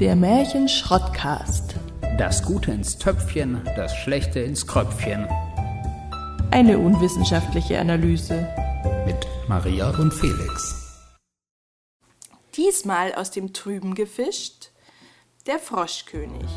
Der Märchen-Schrottcast. Das Gute ins Töpfchen, das Schlechte ins Kröpfchen. Eine unwissenschaftliche Analyse. Mit Maria und Felix. Diesmal aus dem Trüben gefischt, der Froschkönig.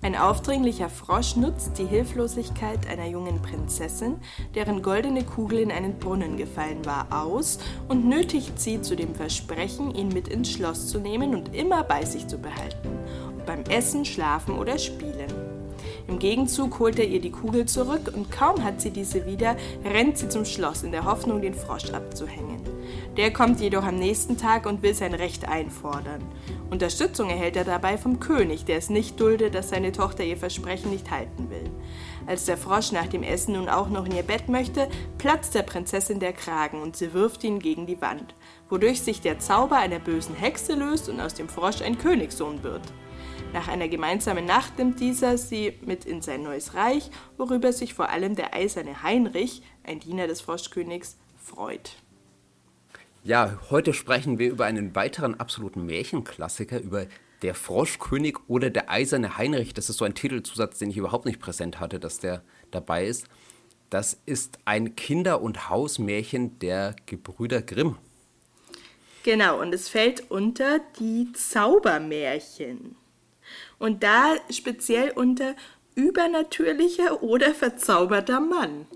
Ein aufdringlicher Frosch nutzt die Hilflosigkeit einer jungen Prinzessin, deren goldene Kugel in einen Brunnen gefallen war, aus und nötigt sie zu dem Versprechen, ihn mit ins Schloss zu nehmen und immer bei sich zu behalten, beim Essen, Schlafen oder Spielen. Im Gegenzug holt er ihr die Kugel zurück und kaum hat sie diese wieder, rennt sie zum Schloss in der Hoffnung, den Frosch abzuhängen. Der kommt jedoch am nächsten Tag und will sein Recht einfordern. Unterstützung erhält er dabei vom König, der es nicht duldet, dass seine Tochter ihr Versprechen nicht halten will. Als der Frosch nach dem Essen nun auch noch in ihr Bett möchte, platzt der Prinzessin der Kragen und sie wirft ihn gegen die Wand, wodurch sich der Zauber einer bösen Hexe löst und aus dem Frosch ein Königssohn wird. Nach einer gemeinsamen Nacht nimmt dieser sie mit in sein neues Reich, worüber sich vor allem der eiserne Heinrich, ein Diener des Froschkönigs, freut. Ja, heute sprechen wir über einen weiteren absoluten Märchenklassiker, über der Froschkönig oder der eiserne Heinrich. Das ist so ein Titelzusatz, den ich überhaupt nicht präsent hatte, dass der dabei ist. Das ist ein Kinder- und Hausmärchen der Gebrüder Grimm. Genau, und es fällt unter die Zaubermärchen. Und da speziell unter übernatürlicher oder verzauberter Mann.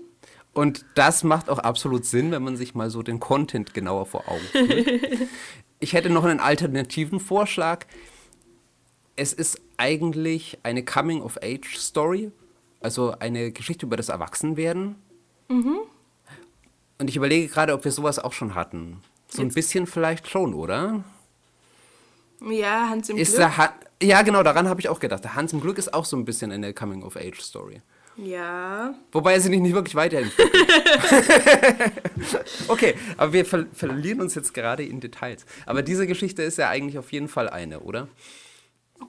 Und das macht auch absolut Sinn, wenn man sich mal so den Content genauer vor Augen führt. ich hätte noch einen alternativen Vorschlag. Es ist eigentlich eine Coming-of-Age-Story, also eine Geschichte über das Erwachsenwerden. Mhm. Und ich überlege gerade, ob wir sowas auch schon hatten. So ein bisschen vielleicht schon, oder? Ja, Hans im ist Glück. Ha ja, genau, daran habe ich auch gedacht. Der Hans im Glück ist auch so ein bisschen eine Coming-of-Age-Story. Ja. Wobei er sich nicht wirklich weiterentwickelt. okay, aber wir ver verlieren uns jetzt gerade in Details. Aber diese Geschichte ist ja eigentlich auf jeden Fall eine, oder?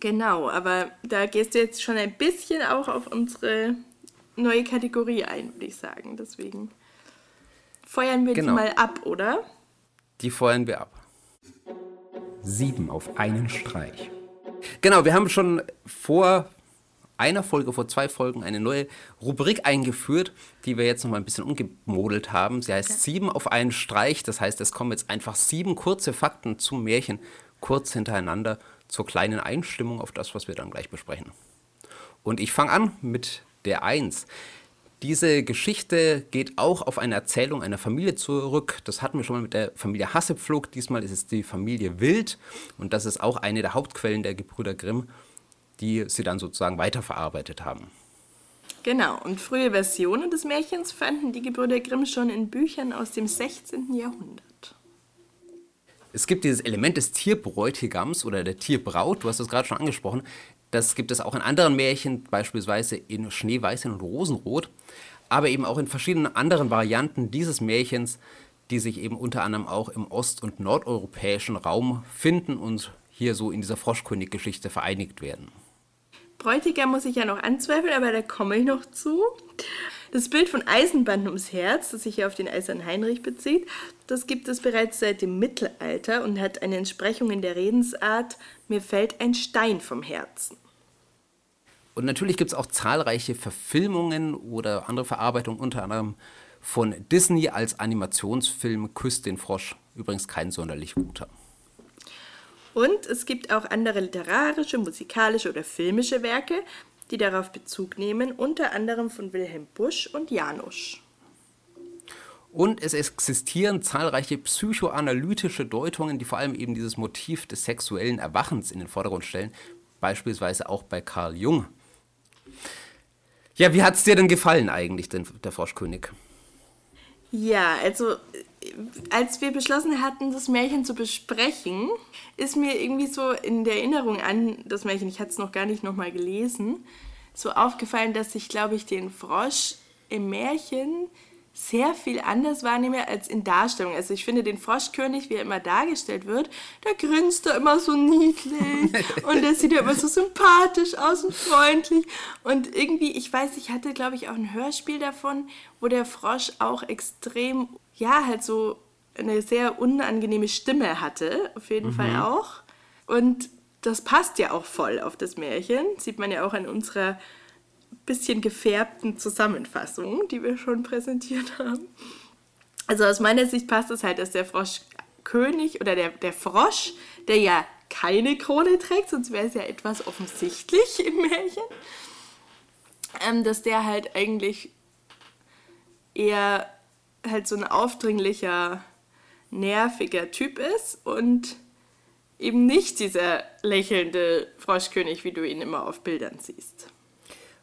Genau, aber da gehst du jetzt schon ein bisschen auch auf unsere neue Kategorie ein, würde ich sagen. Deswegen feuern wir Genau. die mal ab, oder? Die feuern wir ab. Sieben auf einen Streich. Genau, wir haben schon vor einer Folge, vor zwei Folgen eine neue Rubrik eingeführt, die wir jetzt noch mal ein bisschen umgemodelt haben. Sie heißt sieben auf einen Streich. Das heißt, es kommen jetzt einfach sieben kurze Fakten zum Märchen kurz hintereinander zur kleinen Einstimmung auf das, was wir dann gleich besprechen. Und ich fange an mit der Eins. Diese Geschichte geht auch auf eine Erzählung einer Familie zurück. Das hatten wir schon mal mit der Familie Hassepflug. Diesmal ist es die Familie Wild. Und das ist auch eine der Hauptquellen der Gebrüder Grimm, die sie dann sozusagen weiterverarbeitet haben. Genau, und frühe Versionen des Märchens fanden die Gebrüder Grimm schon in Büchern aus dem 16. Jahrhundert. Es gibt dieses Element des Tierbräutigams oder der Tierbraut, du hast es gerade schon angesprochen. Das gibt es auch in anderen Märchen, beispielsweise in Schneeweißchen und Rosenrot, aber eben auch in verschiedenen anderen Varianten dieses Märchens, die sich eben unter anderem auch im ost- und nordeuropäischen Raum finden und hier so in dieser Froschkönig-Geschichte vereinigt werden. Bräutigam muss ich ja noch anzweifeln, aber da komme ich noch zu. Das Bild von Eisenbahn ums Herz, das sich ja auf den Eisernen Heinrich bezieht, das gibt es bereits seit dem Mittelalter und hat eine Entsprechung in der Redensart, mir fällt ein Stein vom Herzen. Und natürlich gibt es auch zahlreiche Verfilmungen oder andere Verarbeitungen, unter anderem von Disney als Animationsfilm Küss den Frosch. Übrigens kein sonderlich guter. Und es gibt auch andere literarische, musikalische oder filmische Werke, die darauf Bezug nehmen, unter anderem von Wilhelm Busch und Janusz. Und es existieren zahlreiche psychoanalytische Deutungen, die vor allem eben dieses Motiv des sexuellen Erwachens in den Vordergrund stellen, beispielsweise auch bei Carl Jung. Ja, wie hat es dir denn gefallen eigentlich, denn, der Froschkönig? Ja, also äh, als wir beschlossen hatten, das Märchen zu besprechen, ist mir irgendwie so in der Erinnerung an das Märchen, ich hatte es noch gar nicht nochmal gelesen, so aufgefallen, dass ich, glaube ich, den Frosch im Märchen sehr viel anders wahrnehme als in Darstellung. Also ich finde den Froschkönig, wie er immer dargestellt wird, da grinst er immer so niedlich und der sieht ja immer so sympathisch aus und freundlich. Und irgendwie, ich weiß, ich hatte, glaube ich, auch ein Hörspiel davon, wo der Frosch auch extrem, ja, halt so eine sehr unangenehme Stimme hatte, auf jeden Fall auch. Und das passt ja auch voll auf das Märchen. Sieht man ja auch an unserer bisschen gefärbten Zusammenfassung, die wir schon präsentiert haben. Also aus meiner Sicht passt es halt, dass der Froschkönig oder der, der Frosch, der ja keine Krone trägt, sonst wäre es ja etwas offensichtlich im Märchen, ähm, dass der halt eigentlich eher halt so ein aufdringlicher, nerviger Typ ist und eben nicht dieser lächelnde Froschkönig, wie du ihn immer auf Bildern siehst.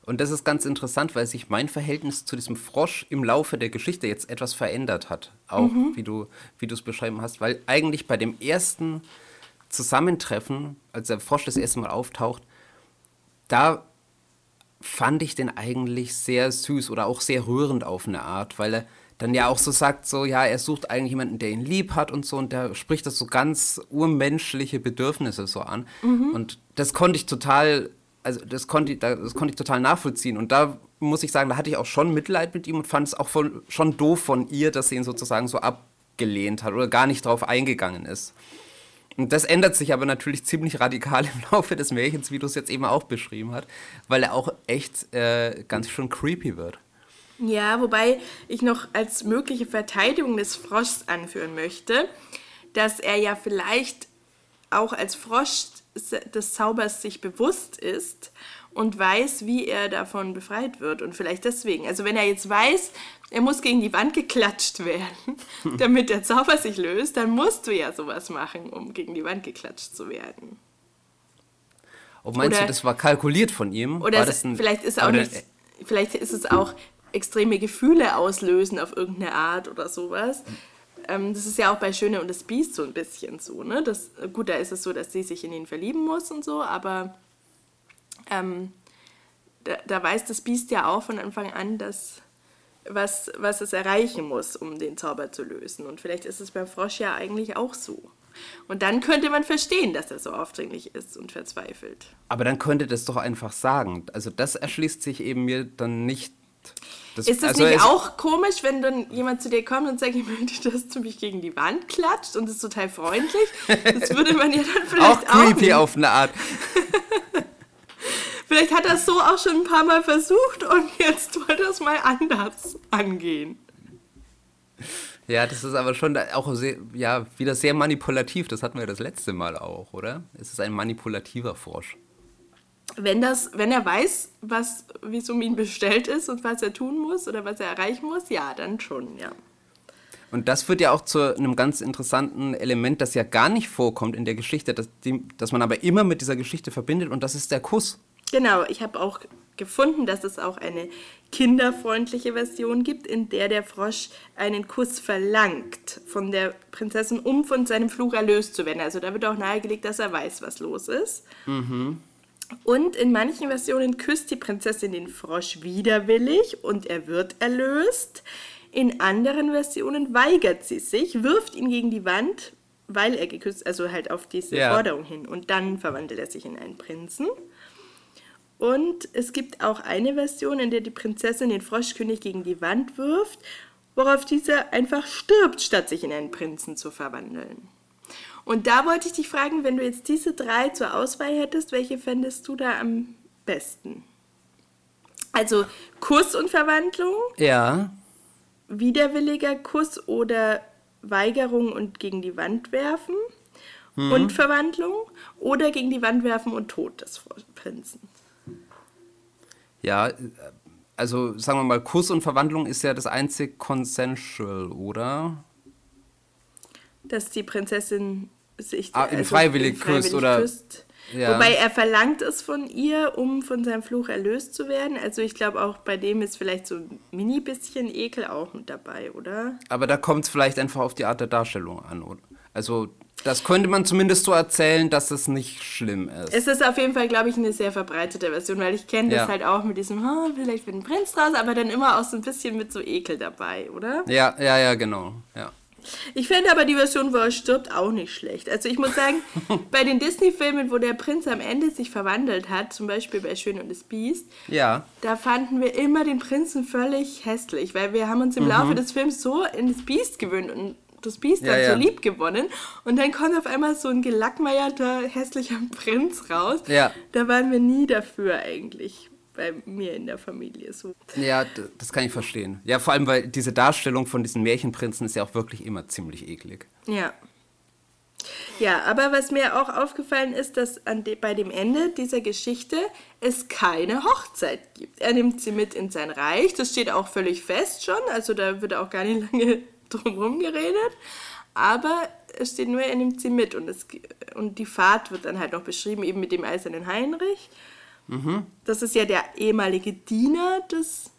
Und das ist ganz interessant, weil sich mein Verhältnis zu diesem Frosch im Laufe der Geschichte jetzt etwas verändert hat. Auch mhm. wie du wie es beschrieben hast. Weil eigentlich bei dem ersten Zusammentreffen, als der Frosch das erste Mal auftaucht, da fand ich den eigentlich sehr süß oder auch sehr rührend auf eine Art, weil er dann ja auch so sagt, so ja, er sucht eigentlich jemanden, der ihn lieb hat und so und der spricht das so ganz urmenschliche Bedürfnisse so an. Mhm. Und das konnte ich total also das konnte, das konnte ich total nachvollziehen. Und da muss ich sagen, da hatte ich auch schon Mitleid mit ihm und fand es auch von, schon doof von ihr, dass sie ihn sozusagen so abgelehnt hat oder gar nicht drauf eingegangen ist. Und das ändert sich aber natürlich ziemlich radikal im Laufe des Märchens, wie du es jetzt eben auch beschrieben hast, weil er auch echt äh, ganz schön creepy wird. Ja, wobei ich noch als mögliche Verteidigung des Froschs anführen möchte, dass er ja vielleicht auch als Frosch des Zaubers sich bewusst ist und weiß, wie er davon befreit wird. Und vielleicht deswegen. Also wenn er jetzt weiß, er muss gegen die Wand geklatscht werden, damit der Zauber sich löst, dann musst du ja sowas machen, um gegen die Wand geklatscht zu werden. Ob meinst oder, du, das war kalkuliert von ihm? Oder es, ein, vielleicht ist auch nicht, vielleicht ist es auch extreme Gefühle auslösen auf irgendeine Art oder sowas ähm, das ist ja auch bei Schöne und das Biest so ein bisschen so, ne? Das, gut, da ist es so, dass sie sich in ihn verlieben muss und so, aber ähm, da, da, weiß das Biest ja auch von Anfang an, dass was, was es erreichen muss, um den Zauber zu lösen. Und vielleicht ist es beim Frosch ja eigentlich auch so. Und dann könnte man verstehen, dass er so aufdringlich ist und verzweifelt. Aber dann könnte das doch einfach sagen. Also das erschließt sich eben mir dann nicht das, ist das also nicht auch komisch, wenn dann jemand zu dir kommt und sagt, ich möchte, dass du mich gegen die Wand klatscht und ist total freundlich? Das würde man ja dann vielleicht auch. creepy auch auf eine Art. vielleicht hat er es so auch schon ein paar Mal versucht und jetzt wollte er es mal anders angehen. Ja, das ist aber schon auch sehr, ja, wieder sehr manipulativ. Das hatten wir das letzte Mal auch, oder? Es ist ein manipulativer Frosch wenn, das, wenn er weiß, was, wie es um ihn bestellt ist und was er tun muss oder was er erreichen muss, ja, dann schon, ja. Und das führt ja auch zu einem ganz interessanten Element, das ja gar nicht vorkommt in der Geschichte, das, die, das man aber immer mit dieser Geschichte verbindet, und das ist der Kuss. Genau, ich habe auch gefunden, dass es auch eine kinderfreundliche Version gibt, in der der Frosch einen Kuss verlangt von der Prinzessin, um von seinem Fluch erlöst zu werden. Also da wird auch nahegelegt, dass er weiß, was los ist. Mhm. Und in manchen Versionen küsst die Prinzessin den Frosch widerwillig und er wird erlöst. In anderen Versionen weigert sie sich, wirft ihn gegen die Wand, weil er geküsst, also halt auf diese ja. Forderung hin. Und dann verwandelt er sich in einen Prinzen. Und es gibt auch eine Version, in der die Prinzessin den Froschkönig gegen die Wand wirft, worauf dieser einfach stirbt, statt sich in einen Prinzen zu verwandeln. Und da wollte ich dich fragen, wenn du jetzt diese drei zur Auswahl hättest, welche fändest du da am besten? Also Kuss und Verwandlung? Ja. Widerwilliger Kuss oder Weigerung und gegen die Wand werfen mhm. und Verwandlung oder gegen die Wand werfen und Tod des Prinzen? Ja, also sagen wir mal, Kuss und Verwandlung ist ja das einzig consensual, oder? Dass die Prinzessin sich ah, also freiwillig, freiwillig küsst oder küsst. Ja. Wobei er verlangt es von ihr, um von seinem Fluch erlöst zu werden. Also ich glaube auch bei dem ist vielleicht so ein mini bisschen Ekel auch mit dabei, oder? Aber da kommt es vielleicht einfach auf die Art der Darstellung an. Oder? Also das könnte man zumindest so erzählen, dass es nicht schlimm ist. Es ist auf jeden Fall, glaube ich, eine sehr verbreitete Version, weil ich kenne das ja. halt auch mit diesem, oh, vielleicht wird ein Prinz draus, aber dann immer auch so ein bisschen mit so Ekel dabei, oder? Ja, ja, ja, genau. Ja. Ich fände aber die Version, wo er stirbt, auch nicht schlecht. Also ich muss sagen, bei den Disney-Filmen, wo der Prinz am Ende sich verwandelt hat, zum Beispiel bei Schön und das Biest, ja. da fanden wir immer den Prinzen völlig hässlich, weil wir haben uns im mhm. Laufe des Films so in das Biest gewöhnt und das Biest Ja, dann ja. so lieb gewonnen. Und dann kommt auf einmal so ein gelackmeierter, hässlicher Prinz raus. Ja. Da waren wir nie dafür eigentlich bei mir in der Familie so. Ja, das kann ich verstehen. Ja, vor allem, weil diese Darstellung von diesen Märchenprinzen ist ja auch wirklich immer ziemlich eklig. Ja. Ja, aber was mir auch aufgefallen ist, dass an de bei dem Ende dieser Geschichte es keine Hochzeit gibt. Er nimmt sie mit in sein Reich, das steht auch völlig fest schon, also da wird auch gar nicht lange drum herum geredet. Aber es steht nur, er nimmt sie mit und, es, und die Fahrt wird dann halt noch beschrieben, eben mit dem eisernen Heinrich. Das ist ja der ehemalige Diener des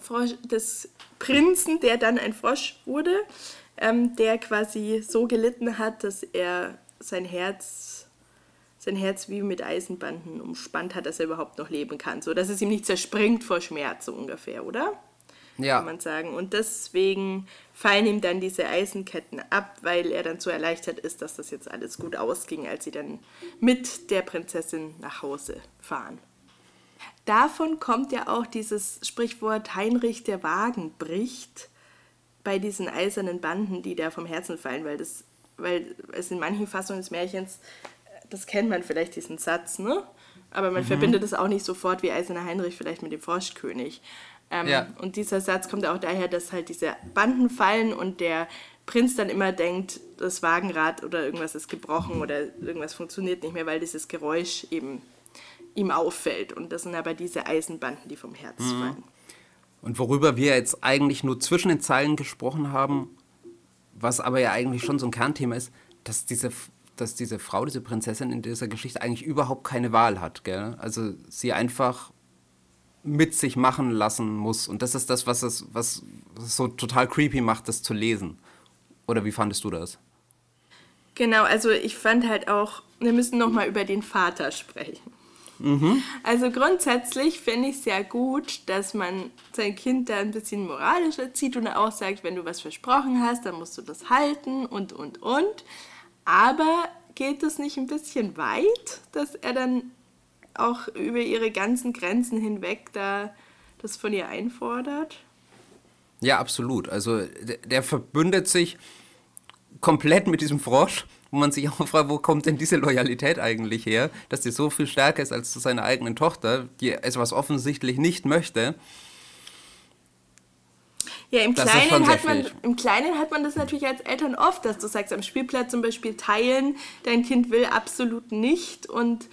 Frosch, des Prinzen, der dann ein Frosch wurde, ähm, der quasi so gelitten hat, dass er sein Herz, sein Herz wie mit Eisenbanden umspannt hat, dass er überhaupt noch leben kann, so dass es ihm nicht zerspringt vor Schmerz so ungefähr, oder? Ja. Kann man sagen. Und deswegen fallen ihm dann diese Eisenketten ab, weil er dann so erleichtert ist, dass das jetzt alles gut ausging, als sie dann mit der Prinzessin nach Hause fahren. Davon kommt ja auch dieses Sprichwort Heinrich der Wagen bricht bei diesen eisernen Banden, die da vom Herzen fallen, weil das, weil es in manchen Fassungen des Märchens, das kennt man vielleicht diesen Satz, ne? Aber man verbindet es auch nicht sofort wie Eiserner Heinrich vielleicht mit dem Froschkönig. Ähm, Ja. Und dieser Satz kommt auch daher, dass halt diese Banden fallen und der Prinz dann immer denkt, das Wagenrad oder irgendwas ist gebrochen oder irgendwas funktioniert nicht mehr, weil dieses Geräusch eben ihm auffällt. Und das sind aber diese Eisenbanden, die vom Herz fallen. Und worüber wir jetzt eigentlich nur zwischen den Zeilen gesprochen haben, was aber ja eigentlich schon so ein Kernthema ist, dass diese, dass diese Frau, diese Prinzessin in dieser Geschichte eigentlich überhaupt keine Wahl hat. Gell? Also sie einfach mit sich machen lassen muss. Und das ist das, was es, was es so total creepy macht, das zu lesen. Oder wie fandest du das? Genau, also ich fand halt auch, wir müssen nochmal über den Vater sprechen. Also grundsätzlich finde ich es sehr gut, dass man sein Kind da ein bisschen moralisch erzieht und auch sagt, wenn du was versprochen hast, dann musst du das halten und, und, und. Aber geht es nicht ein bisschen weit, dass er dann auch über ihre ganzen Grenzen hinweg da das von ihr einfordert? Ja, absolut. Also der, der verbündet sich komplett mit diesem Frosch, wo man sich auch fragt, wo kommt denn diese Loyalität eigentlich her, dass die so viel stärker ist als zu seiner eigenen Tochter, die etwas offensichtlich nicht möchte. Ja, im Das Kleinen, hat man, im Kleinen hat man das natürlich als Eltern oft, dass du sagst, am Spielplatz zum Beispiel teilen, dein Kind will absolut nicht und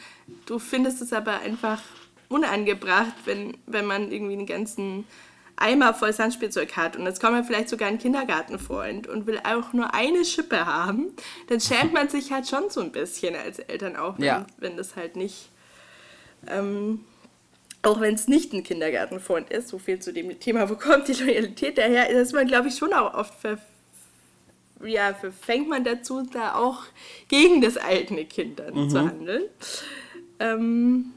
du findest es aber einfach unangebracht, wenn, wenn man irgendwie einen ganzen Eimer voll Sandspielzeug hat und jetzt kommt man vielleicht sogar ein Kindergartenfreund und will auch nur eine Schippe haben, dann schämt man sich halt schon so ein bisschen als Eltern auch, wenn, Ja. wenn das halt nicht ähm, auch wenn es nicht ein Kindergartenfreund ist, so viel zu dem Thema, wo kommt die Loyalität daher, ist man, glaube ich, schon auch oft ver ja, verfängt man dazu, da auch gegen das eigene Kind dann zu handeln. Ähm,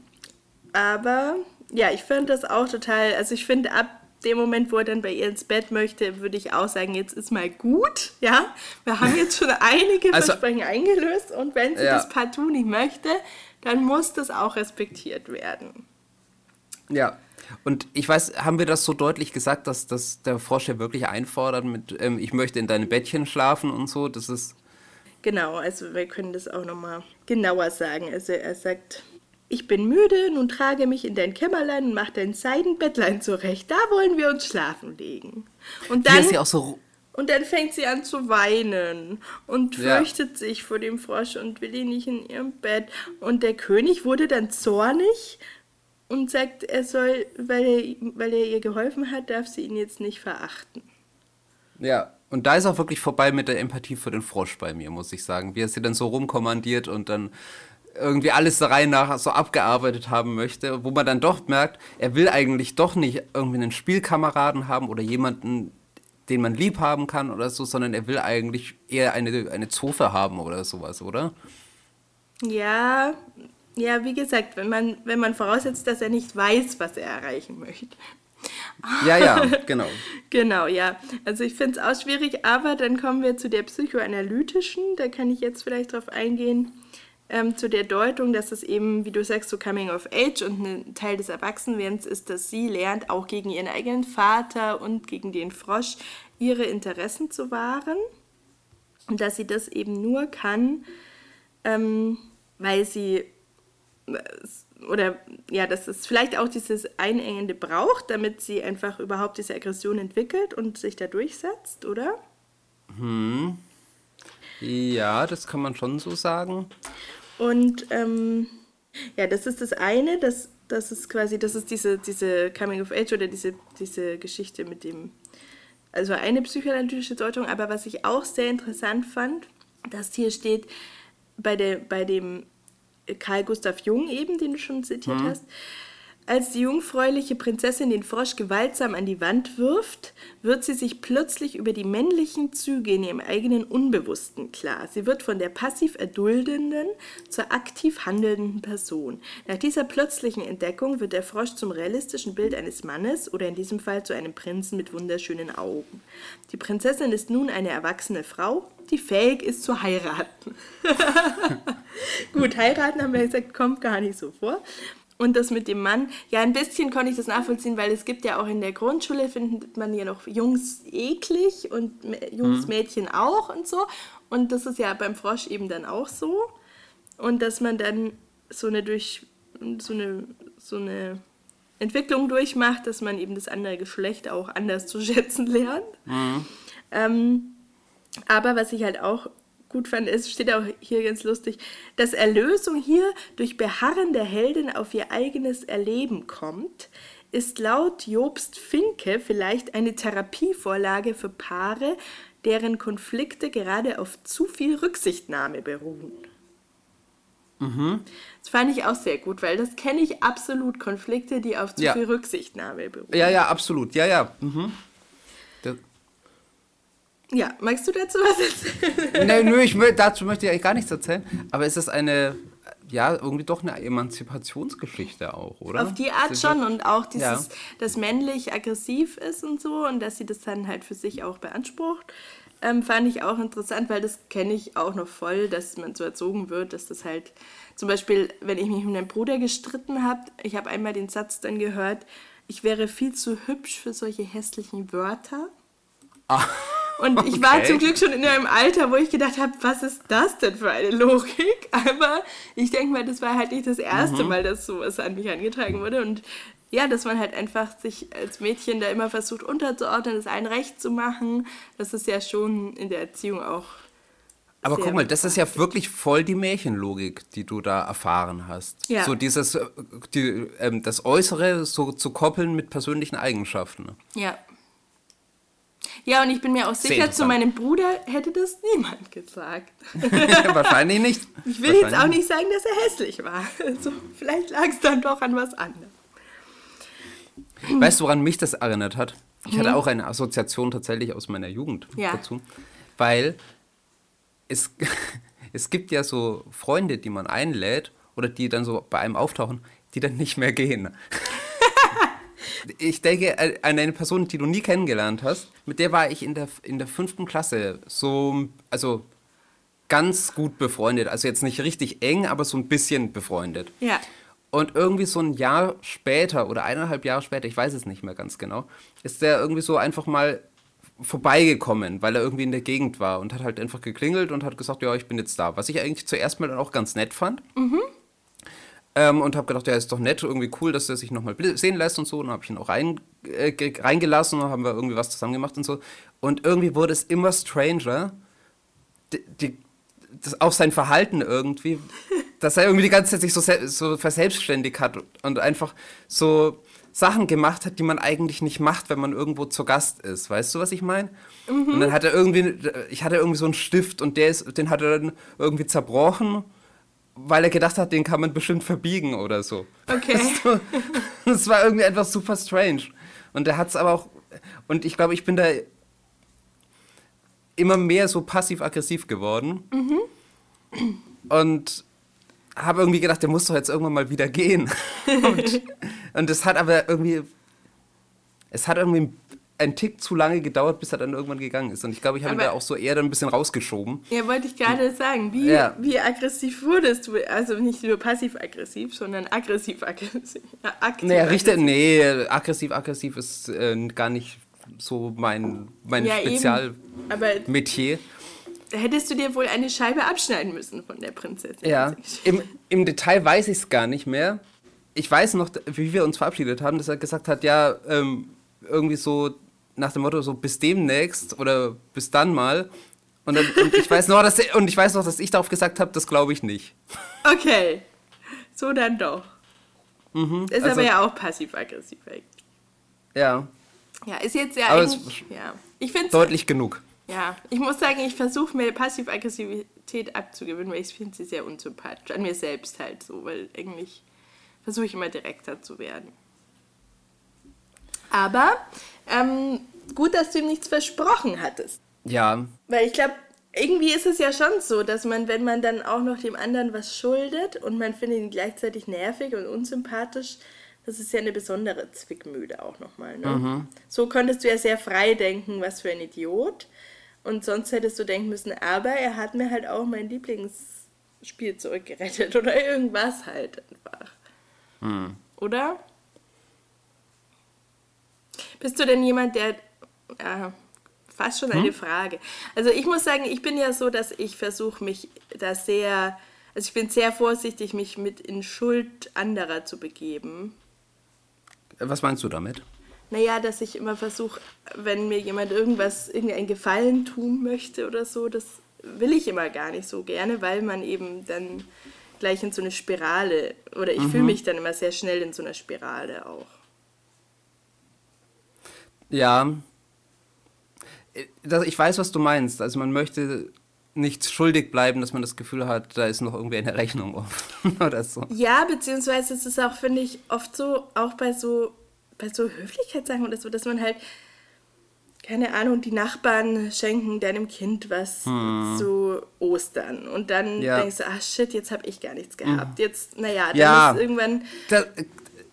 aber ja, ich finde das auch total, also ich finde ab dem Moment, wo er dann bei ihr ins Bett möchte, würde ich auch sagen, jetzt ist mal gut, ja. Wir haben jetzt schon einige Also- Versprechen eingelöst und wenn sie Ja. das partout nicht möchte, dann muss das auch respektiert werden. Ja. Und ich weiß, haben wir das so deutlich gesagt, dass, dass der Frosch ja wirklich einfordert mit, ähm, ich möchte in deinem Bettchen schlafen und so, das ist, Genau, also wir können das auch nochmal genauer sagen. Also er sagt, ich bin müde, nun trage mich in dein Kämmerlein und mach dein Seidenbettlein zurecht. Da wollen wir uns schlafen legen. Und dann, sie auch so, und dann fängt sie an zu weinen und Ja. fürchtet sich vor dem Frosch und will ihn nicht in ihrem Bett. Und der König wurde dann zornig und sagt, er soll, weil er, weil er ihr geholfen hat, darf sie ihn jetzt nicht verachten. ja. Und da ist auch wirklich vorbei mit der Empathie für den Frosch bei mir, muss ich sagen. Wie er sie dann so rumkommandiert und dann irgendwie alles der Reihe nach so abgearbeitet haben möchte, wo man dann doch merkt, er will eigentlich doch nicht irgendwie einen Spielkameraden haben oder jemanden, den man lieb haben kann oder so, sondern er will eigentlich eher eine, eine Zofe haben oder sowas, oder? Ja, ja, wie gesagt, wenn man, wenn man voraussetzt, dass er nicht weiß, was er erreichen möchte. Ja, ja, genau. Genau, ja. Also ich finde es auch schwierig, aber dann kommen wir zu der psychoanalytischen, da kann ich jetzt vielleicht drauf eingehen, ähm, zu der Deutung, dass es eben, wie du sagst, so Coming of Age und ein Teil des Erwachsenwerdens ist, dass sie lernt, auch gegen ihren eigenen Vater und gegen den Frosch ihre Interessen zu wahren und dass sie das eben nur kann, ähm, weil sie oder ja, dass es vielleicht auch dieses Einengende braucht, damit sie einfach überhaupt diese Aggression entwickelt und sich da durchsetzt, oder? Hm. Ja, das kann man schon so sagen. Und ähm, ja, das ist das eine, das, das ist quasi, das ist diese, diese Coming of Age oder diese, diese Geschichte mit dem, also eine psychoanalytische Deutung, aber was ich auch sehr interessant fand, dass hier steht, bei, der, bei dem Karl Gustav Jung eben, den du schon zitiert mhm. hast, als die jungfräuliche Prinzessin den Frosch gewaltsam an die Wand wirft, wird sie sich plötzlich über die männlichen Züge in ihrem eigenen Unbewussten klar. Sie wird von der passiv erduldenden zur aktiv handelnden Person. Nach dieser plötzlichen Entdeckung wird der Frosch zum realistischen Bild eines Mannes oder in diesem Fall zu einem Prinzen mit wunderschönen Augen. Die Prinzessin ist nun eine erwachsene Frau, die fähig ist zu heiraten. Gut, heiraten haben wir gesagt, kommt gar nicht so vor. Und das mit dem Mann, ja, ein bisschen konnte ich das nachvollziehen, weil es gibt ja auch in der Grundschule, findet man ja noch Jungs eklig und Jungs, mhm. Mädchen auch und so. Und das ist ja beim Frosch eben dann auch so. Und dass man dann so eine durch so eine, so eine Entwicklung durchmacht, dass man eben das andere Geschlecht auch anders zu schätzen lernt. Mhm. Ähm, aber was ich halt auch gut fand, ist, steht auch hier ganz lustig, dass Erlösung hier durch Beharren der Heldin auf ihr eigenes Erleben kommt, ist laut Jobst Finke vielleicht eine Therapievorlage für Paare, deren Konflikte gerade auf zu viel Rücksichtnahme beruhen. Mhm. Das fand ich auch sehr gut, weil das kenne ich absolut, Konflikte, die auf zu ja. viel Rücksichtnahme beruhen. Ja, ja, absolut, ja, ja. Mhm. Ja, magst du dazu was erzählen? nö, ich, dazu möchte ich eigentlich gar nichts erzählen. Aber es ist eine, ja, irgendwie doch eine Emanzipationsgeschichte auch, oder? Auf die Art schon und auch dieses, ja. dass männlich aggressiv ist und so und dass sie das dann halt für sich auch beansprucht. Ähm, fand ich auch interessant, weil das kenne ich auch noch voll, dass man so erzogen wird, dass das halt, zum Beispiel, wenn ich mich mit meinem Bruder gestritten habe, ich habe einmal den Satz dann gehört, ich wäre viel zu hübsch für solche hässlichen Wörter. Ah. Und ich okay. war zum Glück schon in einem Alter, wo ich gedacht habe, was ist das denn für eine Logik? Aber ich denke mal, das war halt nicht das erste mhm. Mal, dass sowas an mich herangetragen wurde. Und ja, dass man halt einfach sich als Mädchen da immer versucht unterzuordnen, das allen recht zu machen. Das ist ja schon in der Erziehung auch. Aber guck mal, das ist ja wirklich voll die Märchenlogik, die du da erfahren hast. Ja. So dieses, äh, die, ähm, das Äußere so zu koppeln mit persönlichen Eigenschaften. Ja. Ja, und ich bin mir auch sicher, zu meinem Bruder hätte das niemand gesagt. Wahrscheinlich nicht. Ich will jetzt auch nicht sagen, dass er hässlich war. Also, vielleicht lag es dann doch an was anderem. Weißt du, woran mich das erinnert hat? Ich hm. hatte auch eine Assoziation tatsächlich aus meiner Jugend ja. dazu. Weil es, es gibt ja so Freunde, die man einlädt oder die dann so bei einem auftauchen, die dann nicht mehr gehen ich denke an eine Person, die du nie kennengelernt hast. Mit der war ich in der, in der fünften Klasse so, also ganz gut befreundet. Also jetzt nicht richtig eng, aber so ein bisschen befreundet. Ja. Und irgendwie so ein Jahr später oder eineinhalb Jahre später, ich weiß es nicht mehr ganz genau, ist der irgendwie so einfach mal vorbeigekommen, weil er irgendwie in der Gegend war und hat halt einfach geklingelt und hat gesagt, ja, ich bin jetzt da. Was ich eigentlich zuerst mal dann auch ganz nett fand. Mhm. Ähm, und habe gedacht, ja, ist doch nett, irgendwie cool, dass er sich nochmal sehen lässt und so. Und dann habe ich ihn auch rein, äh, reingelassen und haben wir irgendwie was zusammen gemacht und so. Und irgendwie wurde es immer stranger, die, die, das, auch sein Verhalten irgendwie, dass er irgendwie die ganze Zeit sich so, so verselbstständigt hat und einfach so Sachen gemacht hat, die man eigentlich nicht macht, wenn man irgendwo zu Gast ist. Weißt du, was ich meine? Mhm. Und dann hat er irgendwie, ich hatte irgendwie so einen Stift und der ist, den hat er dann irgendwie zerbrochen weil er gedacht hat, den kann man bestimmt verbiegen oder so. Okay. Das war irgendwie etwas super strange. Und er hat es aber auch. Und ich glaube, ich bin da immer mehr so passiv-aggressiv geworden. Mhm. Und habe irgendwie gedacht, der muss doch jetzt irgendwann mal wieder gehen. und, und es hat aber irgendwie. Es hat irgendwie ein Tick zu lange gedauert, bis er dann irgendwann gegangen ist. Und ich glaube, ich habe ihn da auch so eher dann ein bisschen rausgeschoben. Ja, wollte ich gerade sagen. Wie, ja. wie aggressiv wurdest du? Also nicht nur passiv-aggressiv, sondern aggressiv-aggressiv. Ja, naja, richtig, nee, aggressiv-aggressiv ist äh, gar nicht so mein, mein Ja. Spezialmetier. Hättest du dir wohl eine Scheibe abschneiden müssen von der Prinzessin. Ja, im, im Detail weiß ich es gar nicht mehr. Ich weiß noch, wie wir uns verabschiedet haben, dass er gesagt hat, ja, ähm, irgendwie so nach dem Motto so bis demnächst oder bis dann mal. Und, dann, und ich weiß noch, dass und ich weiß noch, dass ich darauf gesagt habe, das glaube ich nicht. Okay. So dann doch. ist also- aber ja auch passiv-aggressiv eigentlich. Ja, Ja, ist jetzt ja Aber eigentlich. Ja. Ich finde deutlich genug. Ja, ich muss sagen, ich versuche mir Passiv-Aggressivität abzugewöhnen, weil ich finde sie sehr unsympathisch. An mir selbst halt so, weil eigentlich versuche ich immer direkter zu werden. Aber ähm, gut, dass du ihm nichts versprochen hattest. Ja, Weil ich glaube, irgendwie ist es ja schon so, dass man, wenn man dann auch noch dem anderen was schuldet und man findet ihn gleichzeitig nervig und unsympathisch, das ist ja eine besondere Zwickmühle auch nochmal. Ne? So konntest du ja sehr frei denken, was für ein Idiot. Und sonst hättest du denken müssen, aber er hat mir halt auch mein Lieblingsspielzeug gerettet oder irgendwas halt einfach. Oder? Bist du denn jemand, der. Ja, fast schon eine Frage. Also ich muss sagen, ich bin ja so, dass ich versuche mich da sehr. Also ich bin sehr vorsichtig, mich mit in Schuld anderer zu begeben. was meinst du damit? Naja, dass ich immer versuche, wenn mir jemand irgendwas, irgendein Gefallen tun möchte oder so, das will ich immer gar nicht so gerne, weil man eben dann gleich in so eine Spirale, oder ich fühle mich dann immer sehr schnell in so einer Spirale auch. Ja, Äh, ich weiß, was du meinst. Also man möchte nicht schuldig bleiben, dass man das Gefühl hat, da ist noch irgendwie eine Rechnung offen oder so. Ja, beziehungsweise es ist auch, finde ich, oft so, auch bei so, bei so Höflichkeitssachen oder so, dass man halt, keine Ahnung, die Nachbarn schenken deinem Kind was zu Ostern. Und dann Hm. Ja. Hm. denkst du, ah shit, jetzt habe ich gar nichts gehabt. Jetzt, naja, dann Ja. ist irgendwann Das,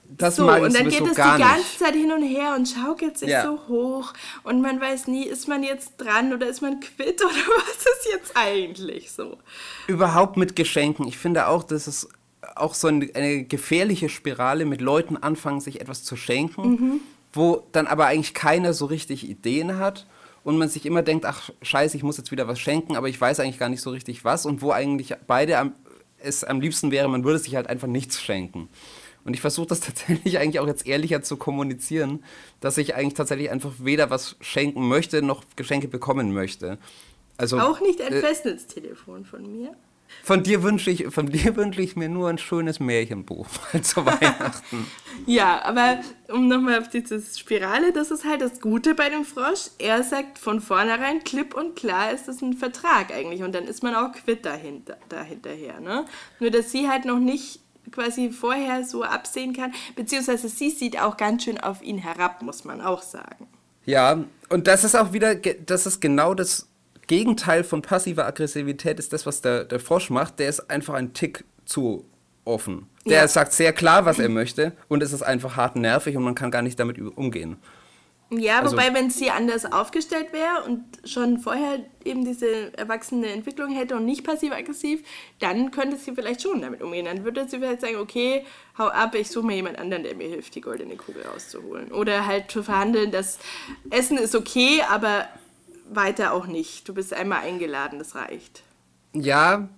das so. Und dann geht es die ganze nicht. Zeit hin und her und schaukelt sich Ja. so hoch. Und man weiß nie, ist man jetzt dran oder ist man quitt oder was ist jetzt eigentlich so? Überhaupt mit Geschenken. Ich finde auch, dass es auch so eine, eine gefährliche Spirale mit Leuten anfangen, sich etwas zu schenken, Mhm. wo dann aber eigentlich keiner so richtig Ideen hat und man sich immer denkt, ach scheiße, ich muss jetzt wieder was schenken, aber ich weiß eigentlich gar nicht so richtig was und wo eigentlich beide am, es am liebsten wäre, man würde sich halt einfach nichts schenken. Und ich versuche das tatsächlich eigentlich auch jetzt ehrlicher zu kommunizieren, dass ich eigentlich tatsächlich einfach weder was schenken möchte, noch Geschenke bekommen möchte. Also, Auch nicht ein äh, Festnetztelefon von mir. von dir wünsche ich, von dir wünsche ich mir nur ein schönes Märchenbuch zu Weihnachten. Ja, aber um nochmal auf diese Spirale, das ist halt das Gute bei dem Frosch. Er sagt von vornherein klipp und klar, ist das ein Vertrag eigentlich. Und dann ist man auch quitt dahinter, dahinterher. Ne? Nur, dass sie halt noch nicht quasi vorher so absehen kann. Beziehungsweise sie sieht auch ganz schön auf ihn herab, muss man auch sagen. Ja, und das ist auch wieder, das ist genau das Gegenteil von passiver Aggressivität, ist das, was der, der Frosch macht. Der ist einfach ein Tick zu offen. Der Ja. sagt sehr klar, was er möchte und es ist einfach hart nervig und man kann gar nicht damit umgehen. Ja, Also- wobei, wenn sie anders aufgestellt wäre und schon vorher eben diese erwachsene Entwicklung hätte und nicht passiv-aggressiv, dann könnte sie vielleicht schon damit umgehen. Dann würde sie vielleicht sagen, okay, hau ab, ich suche mir jemand anderen, der mir hilft, die goldene Kugel rauszuholen. Oder halt zu verhandeln, dass Essen ist okay, aber weiter auch nicht. Du bist einmal eingeladen, das reicht. Ja,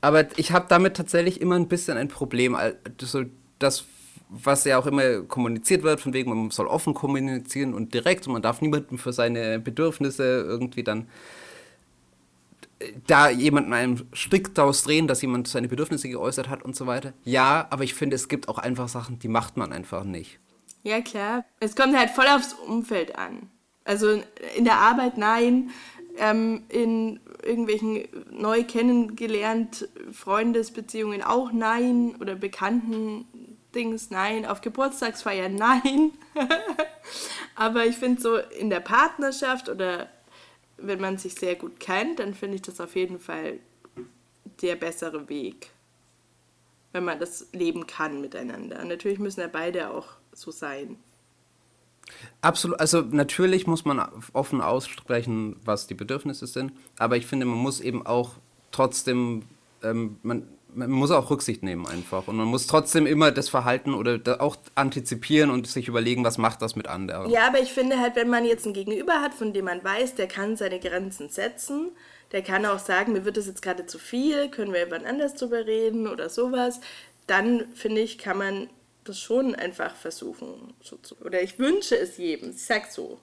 aber ich habe damit tatsächlich immer ein bisschen ein Problem. Al- So das, was ja auch immer kommuniziert wird, von wegen, man soll offen kommunizieren und direkt und man darf niemanden für seine Bedürfnisse irgendwie dann da jemanden einem Strick daraus drehen, dass jemand seine Bedürfnisse geäußert hat und so weiter. Ja, aber ich finde, es gibt auch einfach Sachen, die macht man einfach nicht. Ja, klar. Es kommt halt voll aufs Umfeld an. Also in der Arbeit nein, ähm, in irgendwelchen neu kennengelernt Freundesbeziehungen auch nein oder bekannten Dings nein, auf Geburtstagsfeiern nein. Aber ich finde so in der Partnerschaft oder wenn man sich sehr gut kennt, dann finde ich das auf jeden Fall der bessere Weg wenn man das leben kann miteinander. Natürlich müssen ja beide auch so sein. Absolut, also natürlich muss man offen aussprechen, was die Bedürfnisse sind, aber ich finde, man muss eben auch trotzdem, ähm, man, man muss auch Rücksicht nehmen einfach. Und man muss trotzdem immer das Verhalten oder auch antizipieren und sich überlegen, was macht das mit anderen. Ja, aber ich finde halt, wenn man jetzt ein Gegenüber hat, von dem man weiß, der kann seine Grenzen setzen, der kann auch sagen, mir wird das jetzt gerade zu viel, können wir jemand anders drüber reden oder sowas, dann finde ich, kann man das schon einfach versuchen. Oder ich wünsche es jedem, ich sag so.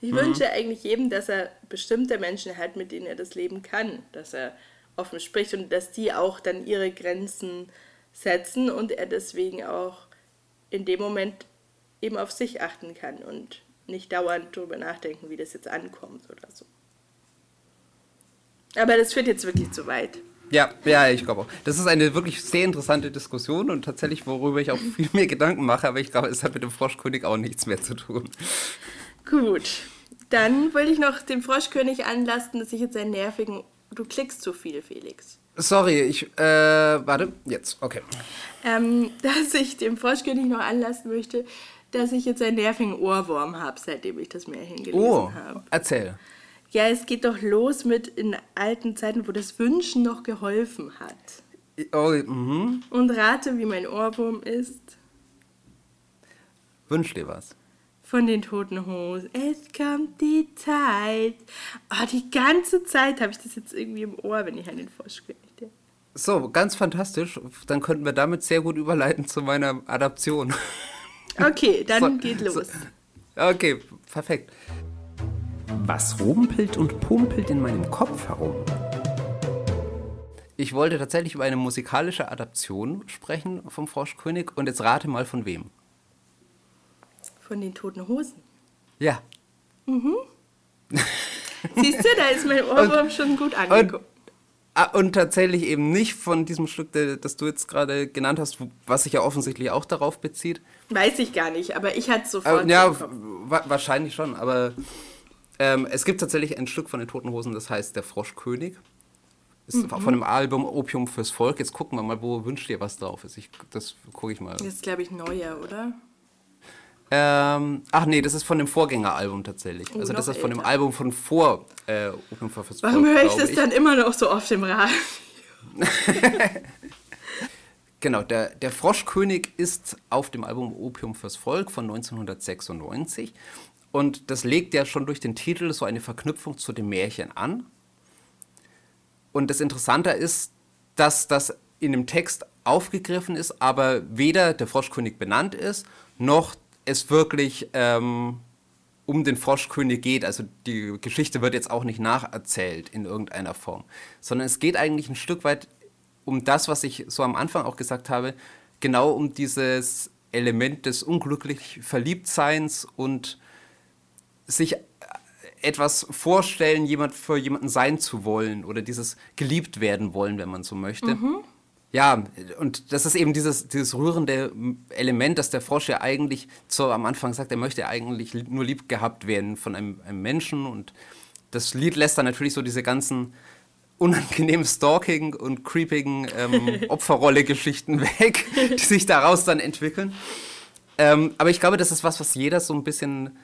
Ich mhm. wünsche eigentlich jedem, dass er bestimmte Menschen hat, mit denen er das leben kann, dass er offen spricht und dass die auch dann ihre Grenzen setzen und er deswegen auch in dem Moment eben auf sich achten kann und nicht dauernd darüber nachdenken, wie das jetzt ankommt oder so. Aber das führt jetzt wirklich zu weit. Ja, ja, ich glaube auch. Das ist eine wirklich sehr interessante Diskussion und tatsächlich, worüber ich auch viel mehr Gedanken mache, aber ich glaube, es hat mit dem Froschkönig auch nichts mehr zu tun. Gut, dann wollte ich noch dem Froschkönig anlasten, dass ich jetzt einen nervigen. Du klickst zu viel, Felix. Sorry, ich. Äh, warte, jetzt, okay. Ähm, dass ich dem Froschkönig noch anlasten möchte, dass ich jetzt einen nervigen Ohrwurm habe, seitdem ich das Märchen gelesen oh, habe. Erzähl. Ja, es geht doch los mit in alten Zeiten, wo das Wünschen noch geholfen hat. Oh, mhm. Und rate, wie mein Ohrwurm ist. Wünsch dir was. Von den toten Hosen. Es kommt die Zeit. Oh, die ganze Zeit habe ich das jetzt irgendwie im Ohr, wenn ich an den Frosch denke. So, ganz fantastisch. Dann könnten wir damit sehr gut überleiten zu meiner Adaption. Okay, dann so, geht los. So. Okay, perfekt. Was rumpelt und pumpelt in meinem Kopf herum? Ich wollte tatsächlich über eine musikalische Adaption sprechen vom Froschkönig und jetzt rate mal von wem. Von den Toten Hosen. Ja. Mhm. Siehst du, da ist mein Ohrwurm schon gut angekommen. Ah, und tatsächlich eben nicht von diesem Stück, das du jetzt gerade genannt hast, was sich ja offensichtlich auch darauf bezieht. Weiß ich gar nicht, aber ich hatte sofort. Äh, ja, wahrscheinlich schon, aber ähm, es gibt tatsächlich ein Stück von den Toten Hosen, das heißt Der Froschkönig. Ist mhm. von dem Album Opium fürs Volk. Jetzt gucken wir mal, wo wünscht ihr was drauf ist. Ich, das gucke ich mal. Das ist, glaube ich, neuer, oder? Ähm, ach nee, das ist von dem Vorgängeralbum tatsächlich. Oh, also das ist älter. von dem Album von vor äh, Opium fürs Volk. Warum höre ich das ich. dann immer noch so oft im Radio? genau, der, der Froschkönig ist auf dem Album Opium fürs Volk von 1996 und das legt ja schon durch den Titel so eine Verknüpfung zu dem Märchen an. Und das Interessante ist, dass das in dem Text aufgegriffen ist, aber weder der Froschkönig benannt ist, noch es wirklich ähm, um den Froschkönig geht. Also die Geschichte wird jetzt auch nicht nacherzählt in irgendeiner Form, sondern es geht eigentlich ein Stück weit um das, was ich so am Anfang auch gesagt habe, genau um dieses Element des unglücklich Verliebtseins und sich etwas vorstellen, jemand für jemanden sein zu wollen oder dieses geliebt werden wollen, wenn man so möchte. Mhm. Ja, und das ist eben dieses, dieses rührende Element, dass der Frosch ja eigentlich so am Anfang sagt, er möchte eigentlich nur lieb gehabt werden von einem, einem Menschen. Und das Lied lässt dann natürlich so diese ganzen unangenehmen Stalking- und creepigen ähm, Opferrolle-Geschichten weg, die sich daraus dann entwickeln. Ähm, aber ich glaube, das ist was, was jeder so ein bisschen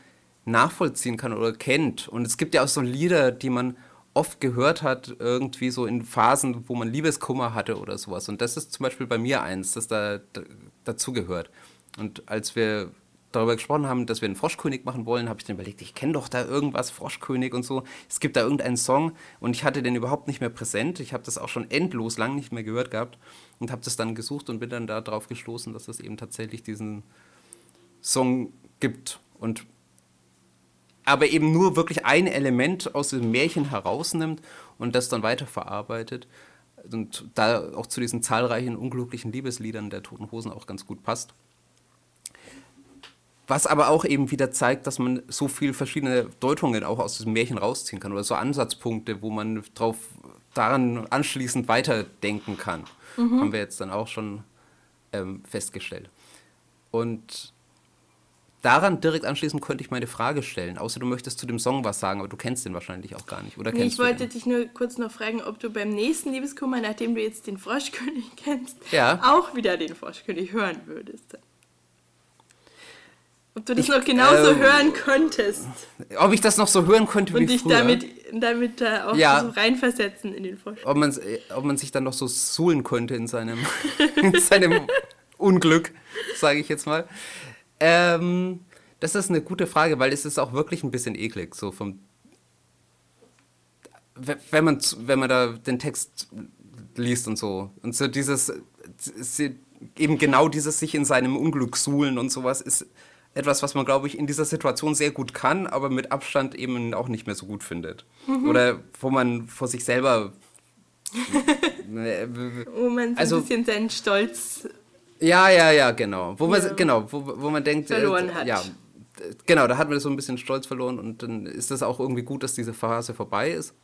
nachvollziehen kann oder kennt. Und es gibt ja auch so Lieder, die man oft gehört hat, irgendwie so in Phasen, wo man Liebeskummer hatte oder sowas. Und das ist zum Beispiel bei mir eins, das da, da dazugehört. Und als wir darüber gesprochen haben, dass wir einen Froschkönig machen wollen, habe ich dann überlegt, ich kenne doch da irgendwas, Froschkönig und so. Es gibt da irgendeinen Song und ich hatte den überhaupt nicht mehr präsent. Ich habe das auch schon endlos lang nicht mehr gehört gehabt und habe das dann gesucht und bin dann darauf gestoßen, dass es eben tatsächlich diesen Song gibt. Und aber eben nur wirklich ein Element aus dem Märchen herausnimmt und das dann weiterverarbeitet und da auch zu diesen zahlreichen unglücklichen Liebesliedern der Toten Hosen auch ganz gut passt. Was aber auch eben wieder zeigt, dass man so viele verschiedene Deutungen auch aus diesem Märchen rausziehen kann oder so Ansatzpunkte, wo man drauf, daran anschließend weiterdenken kann. Mhm. Haben wir jetzt dann auch schon ähm, festgestellt. Und daran direkt anschließend könnte ich meine Frage stellen. Außer du möchtest zu dem Song was sagen, aber du kennst den wahrscheinlich auch gar nicht. Oder nee, ich wollte dich nur kurz noch fragen, ob du beim nächsten Liebeskummer, nachdem du jetzt den Froschkönig kennst, ja. auch wieder den Froschkönig hören würdest. Ob du das noch genauso ähm, hören könntest Ob ich das noch so hören könnte wie und dich früher. damit, damit da auch Ja. so reinversetzen in den Vorstand. ob, man, ob man sich dann noch so suhlen könnte in seinem, in seinem Unglück, sage ich jetzt mal. Ähm, das ist eine gute Frage, weil es ist auch wirklich ein bisschen eklig, so vom we- wenn man, wenn man da den Text liest und so. Und so dieses, eben genau dieses sich in seinem Unglück suhlen und sowas ist etwas, was man, glaube ich, in dieser Situation sehr gut kann, aber mit Abstand eben auch nicht mehr so gut findet. Oder wo man vor sich selber. Wo man so Also- ein bisschen seinen Stolz. Ja, ja, ja, genau. Wo man, Ja. genau, wo, wo man denkt, äh, Verloren hat. ja, äh, genau, da hat man so ein bisschen Stolz verloren und dann ist das auch irgendwie gut, dass diese Phase vorbei ist.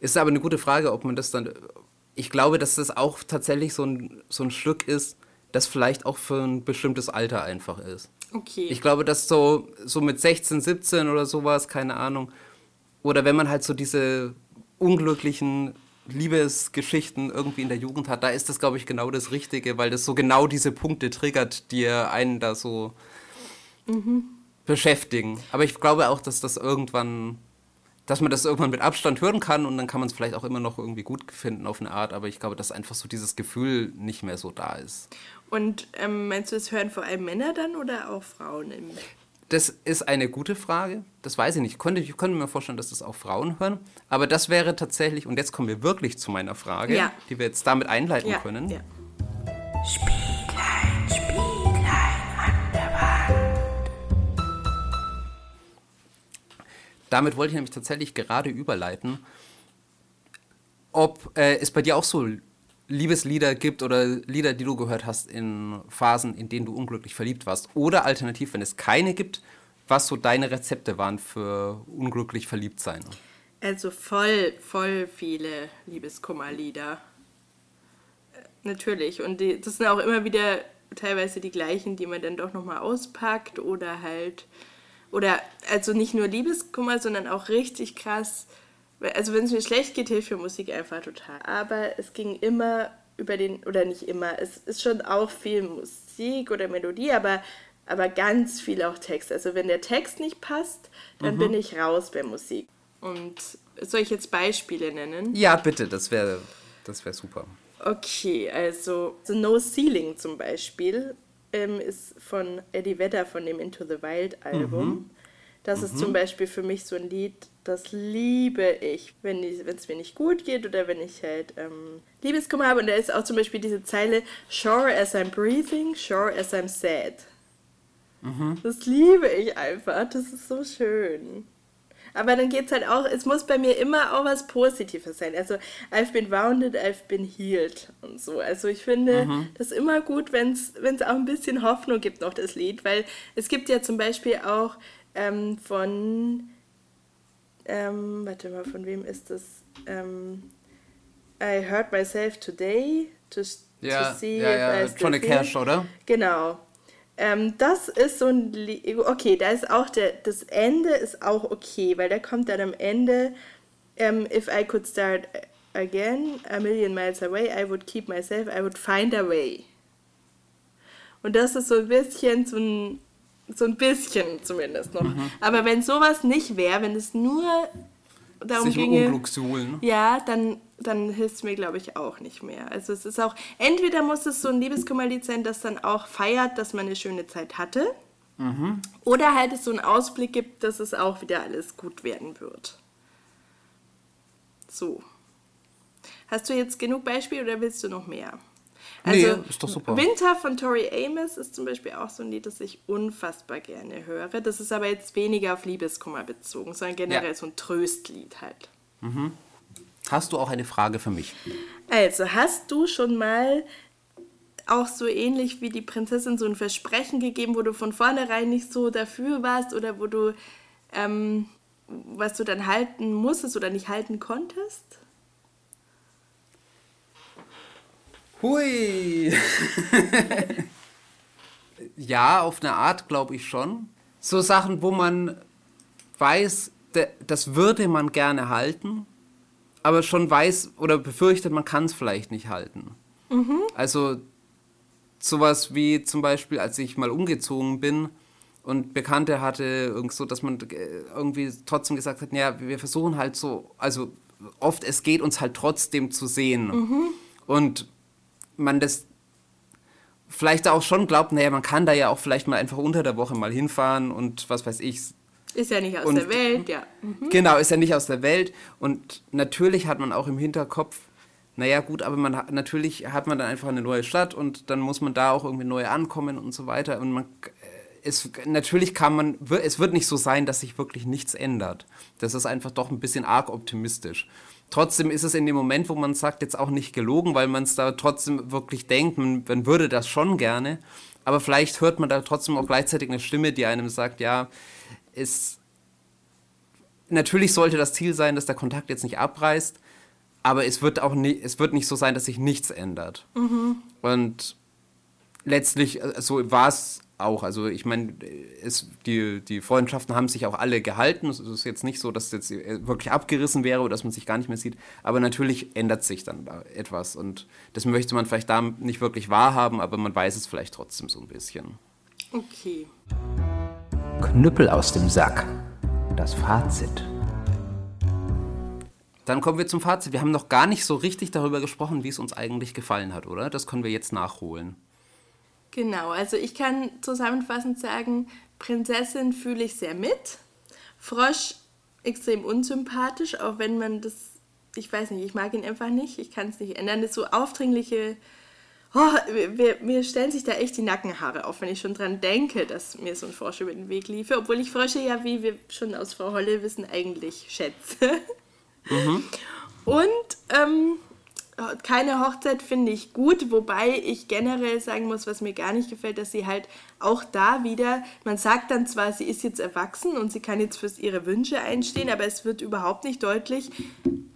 Ist aber eine gute Frage, ob man das dann. Ich glaube, dass das auch tatsächlich so ein, so ein Stück ist, das vielleicht auch für ein bestimmtes Alter einfach ist. Okay. Ich glaube, dass so, so mit 16, 17 oder sowas, keine Ahnung. Oder wenn man halt so diese unglücklichen Liebesgeschichten irgendwie in der Jugend hat, da ist das, glaube ich, genau das Richtige, weil das so genau diese Punkte triggert, die einen da so beschäftigen. Aber ich glaube auch, dass das irgendwann, dass man das irgendwann mit Abstand hören kann und dann kann man es vielleicht auch immer noch irgendwie gut finden auf eine Art, aber ich glaube, dass einfach so dieses Gefühl nicht mehr so da ist. Und ähm, meinst du, es hören vor allem Männer dann oder auch Frauen? Im Das ist eine gute Frage. Das weiß ich nicht. Ich könnte, ich könnte mir vorstellen, dass das auch Frauen hören. Aber das wäre tatsächlich, und jetzt kommen wir wirklich zu meiner Frage, Ja. die wir jetzt damit einleiten ja, können. ja. Damit wollte ich nämlich tatsächlich gerade überleiten, ob äh, es bei dir auch so Liebeslieder gibt oder Lieder, die du gehört hast in Phasen, in denen du unglücklich verliebt warst. Oder alternativ, wenn es keine gibt, was so deine Rezepte waren für unglücklich verliebt sein. Also voll, voll viele Liebeskummerlieder. Natürlich. Und die, das sind auch immer wieder teilweise die gleichen, die man dann doch nochmal auspackt oder halt. Oder also nicht nur Liebeskummer, sondern auch richtig krass. Also wenn es mir schlecht geht, hilft mir Musik einfach total. Aber es ging immer über den, oder nicht immer, es ist schon auch viel Musik oder Melodie, aber, aber ganz viel auch Text. Also wenn der Text nicht passt, dann bin ich raus bei Musik. Und soll ich jetzt Beispiele nennen? Ja, bitte, das wäre das wär super. Okay, also The No Ceiling zum Beispiel ähm, ist von Eddie Vedder von dem Into the Wild Album. Das ist zum Beispiel für mich so ein Lied, das liebe ich, wenn es mir nicht gut geht oder wenn ich halt ähm, Liebeskummer habe. Und da ist auch zum Beispiel diese Zeile Sure as I'm breathing, sure as I'm sad. Das liebe ich einfach. Das ist so schön. Aber dann geht es halt auch, es muss bei mir immer auch was Positives sein. Also, I've been wounded, I've been healed und so. Also, ich finde das immer gut, wenn es auch ein bisschen Hoffnung gibt, noch das Lied, weil es gibt ja zum Beispiel auch ähm, von, ähm, warte mal, von wem ist das? Ähm, I hurt myself today to, Ja, to see ja, if ja, I still. Cash, oder? Genau. Ähm, das ist so ein. Okay, da ist auch der, das Ende ist auch okay, weil da kommt dann am Ende, ähm, if I could start again, a million miles away, I would keep myself, I would find a way. Und das ist so ein bisschen so ein, so ein bisschen zumindest noch. Mhm. Aber wenn sowas nicht wäre, wenn es nur darum Sich ginge, Unglück suhlen. ja, dann, dann hilft es mir, glaube ich, auch nicht mehr. Also es ist auch, entweder muss es so ein Liebeskummerlied sein, das dann auch feiert, dass man eine schöne Zeit hatte. Oder halt es so einen Ausblick gibt, dass es auch wieder alles gut werden wird. So. Hast du jetzt genug Beispiele oder willst du noch mehr? Nee, Also, ist doch super. Winter von Tori Amos ist zum Beispiel auch so ein Lied, das ich unfassbar gerne höre. Das ist aber jetzt weniger auf Liebeskummer bezogen, sondern generell Ja. so ein Tröstlied halt. Hast du auch eine Frage für mich? Also, hast du schon mal auch so ähnlich wie die Prinzessin so ein Versprechen gegeben, wo du von vornherein nicht so dafür warst oder wo du, ähm, was du dann halten musstest oder nicht halten konntest? Hui! ja, auf eine Art glaube ich schon. So Sachen, wo man weiß, das würde man gerne halten, aber schon weiß oder befürchtet, man kann es vielleicht nicht halten. Also sowas wie zum Beispiel, als ich mal umgezogen bin, und Bekannte hatte, irgend so, dass man äh, irgendwie trotzdem gesagt hat, ja, wir versuchen halt so, also oft es geht uns halt trotzdem zu sehen. Mhm. Und man das vielleicht auch schon glaubt, naja, man kann da ja auch vielleicht mal einfach unter der Woche mal hinfahren und was weiß ich. Ist ja nicht aus Und- der Welt, ja. Mhm. Genau, ist ja nicht aus der Welt. Und natürlich hat man auch im Hinterkopf, naja gut, aber man natürlich hat man dann einfach eine neue Stadt und dann muss man da auch irgendwie neu ankommen und so weiter. Und man äh, es, natürlich kann man, es wird nicht so sein, dass sich wirklich nichts ändert. Das ist einfach doch ein bisschen arg optimistisch. Trotzdem ist es in dem Moment, wo man sagt, jetzt auch nicht gelogen, weil man es da trotzdem wirklich denkt, man, man würde das schon gerne. Aber vielleicht hört man da trotzdem auch gleichzeitig eine Stimme, die einem sagt, ja, es, natürlich sollte das Ziel sein, dass der Kontakt jetzt nicht abreißt, aber es wird auch nie, es wird nicht so sein, dass sich nichts ändert. Und letztlich, äh, so war es auch. Also ich meine, es, die, die Freundschaften haben sich auch alle gehalten. Es ist jetzt nicht so, dass es jetzt wirklich abgerissen wäre oder dass man sich gar nicht mehr sieht. Aber natürlich ändert sich dann da etwas. Und das möchte man vielleicht da nicht wirklich wahrhaben, aber man weiß es vielleicht trotzdem so ein bisschen. Okay. Knüppel aus dem Sack. Das Fazit. Dann kommen wir zum Fazit. Wir haben noch gar nicht so richtig darüber gesprochen, wie es uns eigentlich gefallen hat, oder? Das können wir jetzt nachholen. Genau, also ich kann zusammenfassend sagen, Prinzessin fühle ich sehr mit. Frosch extrem unsympathisch, auch wenn man das, ich weiß nicht, ich mag ihn einfach nicht, ich kann es nicht ändern. Das ist so aufdringliche, oh, mir, mir stellen sich da echt die Nackenhaare auf, wenn ich schon dran denke, dass mir so ein Frosch über den Weg liefe, obwohl ich Frösche ja, wie wir schon aus Frau Holle wissen, eigentlich schätze. Und ähm, keine Hochzeit finde ich gut, wobei ich generell sagen muss, was mir gar nicht gefällt, dass sie halt auch da wieder, man sagt dann zwar, sie ist jetzt erwachsen und sie kann jetzt für ihre Wünsche einstehen, aber es wird überhaupt nicht deutlich,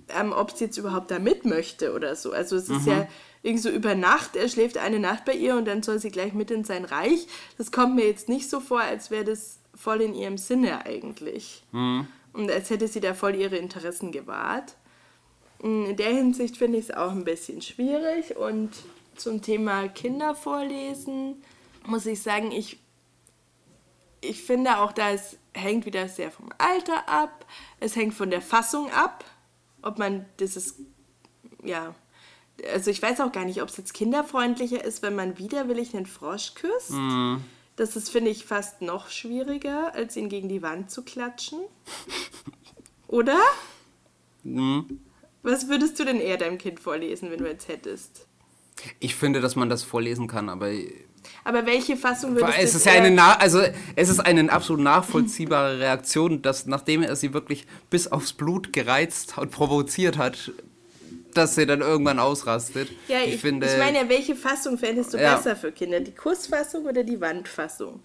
ähm, ob sie jetzt überhaupt da mit möchte oder so. Also es ist ja irgendwie so über Nacht, er schläft eine Nacht bei ihr und dann soll sie gleich mit in sein Reich. Das kommt mir jetzt nicht so vor, als wäre das voll in ihrem Sinne eigentlich. Und als hätte sie da voll ihre Interessen gewahrt. In der Hinsicht finde ich es auch ein bisschen schwierig. Und zum Thema Kinder vorlesen muss ich sagen, ich, ich finde auch, da es hängt wieder sehr vom Alter ab. Es hängt von der Fassung ab, ob man dieses, ja, also ich weiß auch gar nicht, ob es jetzt kinderfreundlicher ist, wenn man widerwillig einen Frosch küsst. Das ist, finde ich, fast noch schwieriger, als ihn gegen die Wand zu klatschen. Oder? Was würdest du denn eher deinem Kind vorlesen, wenn du jetzt hättest? Ich finde, dass man das vorlesen kann, aber Aber welche Fassung würdest du es jetzt ist ja eine, na also es ist eine absolut nachvollziehbare Reaktion, dass nachdem er sie wirklich bis aufs Blut gereizt und provoziert hat, dass sie dann irgendwann ausrastet. Ja, ich, ich finde, ich meine ja, welche Fassung fändest du Ja. besser für Kinder? Die Kussfassung oder die Wandfassung?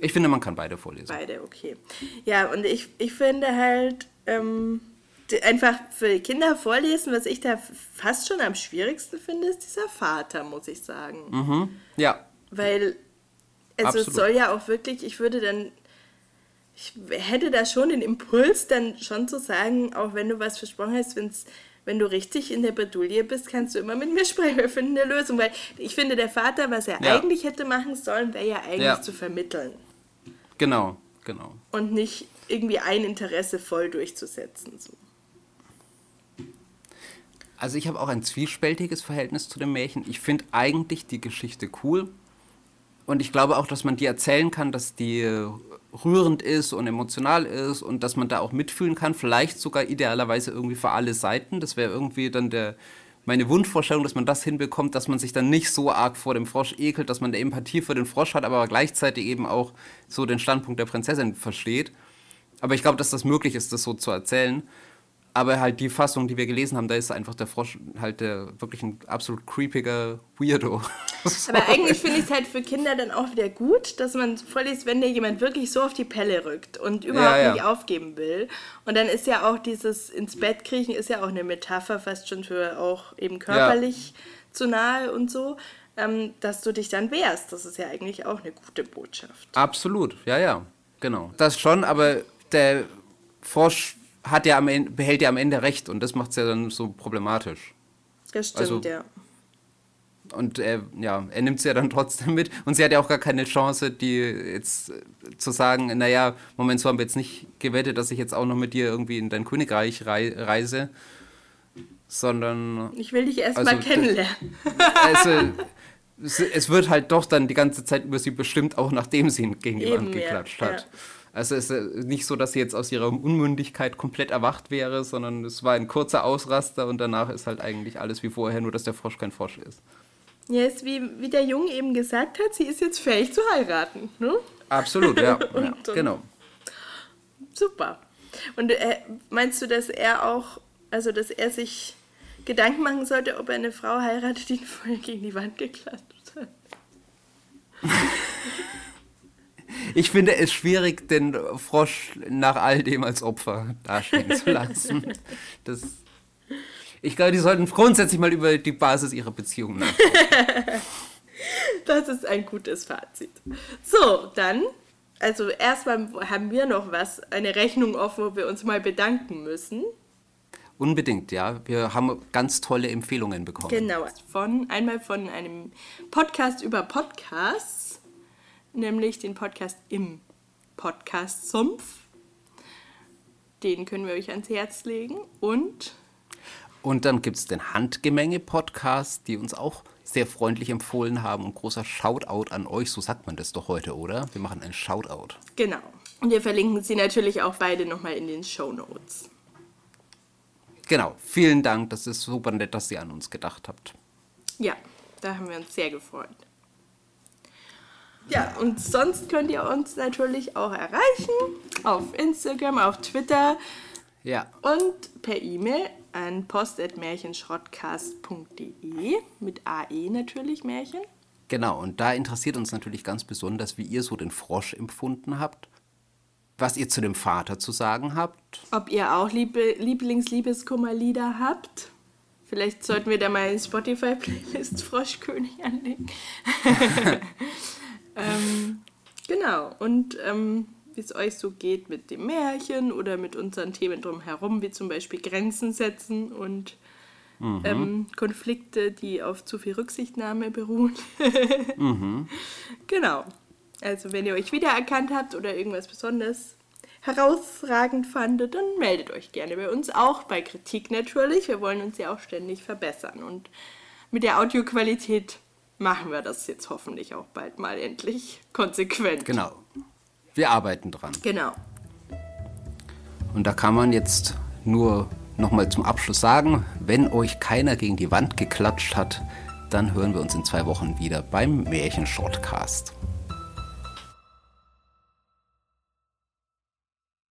ich finde, man kann beide vorlesen. Beide, okay. Ja, und ich, ich finde halt ähm, einfach für die Kinder vorlesen, was ich da fast schon am schwierigsten finde, ist dieser Vater, muss ich sagen. Ja, Weil, also es Absolut. soll ja auch wirklich, ich würde dann, ich hätte da schon den Impuls, dann schon zu sagen, auch wenn du was versprochen hast, wenn's, wenn du richtig in der Bredouille bist, kannst du immer mit mir sprechen, wir finden eine Lösung. Weil ich finde, der Vater, was er Ja. eigentlich hätte machen sollen, wäre ja eigentlich Ja. zu vermitteln genau, genau. und nicht irgendwie ein Interesse voll durchzusetzen. So. Also ich habe auch ein zwiespältiges Verhältnis zu dem Märchen. Ich finde eigentlich die Geschichte cool. Und ich glaube auch, dass man die erzählen kann, dass die äh, rührend ist und emotional ist und dass man da auch mitfühlen kann. Vielleicht sogar idealerweise irgendwie für alle Seiten. Das wäre irgendwie dann der, meine Wunschvorstellung, dass man das hinbekommt, dass man sich dann nicht so arg vor dem Frosch ekelt, dass man eine Empathie für den Frosch hat, aber gleichzeitig eben auch so den Standpunkt der Prinzessin versteht. Aber ich glaube, dass das möglich ist, das so zu erzählen. Aber halt die Fassung, die wir gelesen haben, da ist einfach der Frosch halt der, wirklich ein absolut creepiger Weirdo. Aber eigentlich finde ich es halt für Kinder dann auch wieder gut, dass man vorliest, wenn dir jemand wirklich so auf die Pelle rückt und überhaupt Ja, ja. nicht aufgeben will. Und dann ist ja auch dieses ins Bett kriechen ist ja auch eine Metapher fast schon für auch eben körperlich zu nahe und so, ähm, dass du dich dann wehrst. Das ist ja eigentlich auch eine gute Botschaft. Absolut, ja, ja, genau. Das schon, aber der Frosch hat ja am Ende, behält ja am Ende recht und das macht es ja dann so problematisch. Das stimmt, Also- ja. und er, ja, er nimmt sie ja dann trotzdem mit. Und sie hat ja auch gar keine Chance, die jetzt zu sagen, naja, Moment, so haben wir jetzt nicht gewettet, dass ich jetzt auch noch mit dir irgendwie in dein Königreich rei reise. Sondern. Ich will dich erst also, kennenlernen. Also, es, es, wird halt doch dann die ganze Zeit über sie bestimmt, auch nachdem sie ihn gegen die Wand geklatscht ja, hat. Ja. Also es ist nicht so, dass sie jetzt aus ihrer Unmündigkeit komplett erwacht wäre, sondern es war ein kurzer Ausraster und danach ist halt eigentlich alles wie vorher, nur dass der Frosch kein Frosch ist. Ja, ist wie, wie der Junge eben gesagt hat, sie ist jetzt fähig zu heiraten. Ne? Absolut, ja. und, ja genau. Super. Und äh, meinst du, dass er auch, also dass er sich Gedanken machen sollte, ob er eine Frau heiratet, die ihn vorher gegen die Wand geklatscht hat? Ich finde es schwierig, den Frosch nach all dem als Opfer dastehen zu lassen. Das, ich glaube, die sollten grundsätzlich mal über die Basis ihrer Beziehung nachdenken. Das ist ein gutes Fazit. So, dann, also erstmal haben wir noch was, eine Rechnung offen, wo wir uns mal bedanken müssen. Unbedingt, ja. Wir haben ganz tolle Empfehlungen bekommen. Genau. Von, einmal von einem Podcast über Podcasts nämlich den Podcast im Podcast Sumpf. Den können wir euch ans Herz legen und und dann gibt es den Handgemenge-Podcast, die uns auch sehr freundlich empfohlen haben. Und großer Shoutout an euch, so sagt man das doch heute, oder? Wir machen einen Shoutout. Genau. Und wir verlinken sie natürlich auch beide nochmal in den Show Notes. Genau. Vielen Dank. Das ist super nett, dass ihr an uns gedacht habt. Ja, da haben wir uns sehr gefreut. Ja, und sonst könnt ihr uns natürlich auch erreichen auf Instagram, auf Twitter ja. und per E-Mail an post.märchenschrottcast.de mit AE natürlich Märchen. Genau, und da interessiert uns natürlich ganz besonders, wie ihr so den Frosch empfunden habt, was ihr zu dem Vater zu sagen habt. Ob ihr auch Liebe, Lieblingsliebeskummerlieder habt. Vielleicht sollten wir da mal eine Spotify-Playlist Froschkönig anlegen. Ähm, genau. Und ähm, wie es euch so geht mit dem Märchen oder mit unseren Themen drumherum, wie zum Beispiel Grenzen setzen und mhm. ähm, Konflikte, die auf zu viel Rücksichtnahme beruhen. mhm. Genau. Also wenn ihr euch wiedererkannt habt oder irgendwas besonders herausragend fandet, dann meldet euch gerne bei uns, auch bei Kritik natürlich. Wir wollen uns ja auch ständig verbessern und mit der Audioqualität machen wir das jetzt hoffentlich auch bald mal endlich konsequent. Genau. Wir arbeiten dran. Genau. Und da kann man jetzt nur nochmal zum Abschluss sagen, wenn euch keiner gegen die Wand geklatscht hat, dann hören wir uns in zwei Wochen wieder beim Märchen-Shortcast.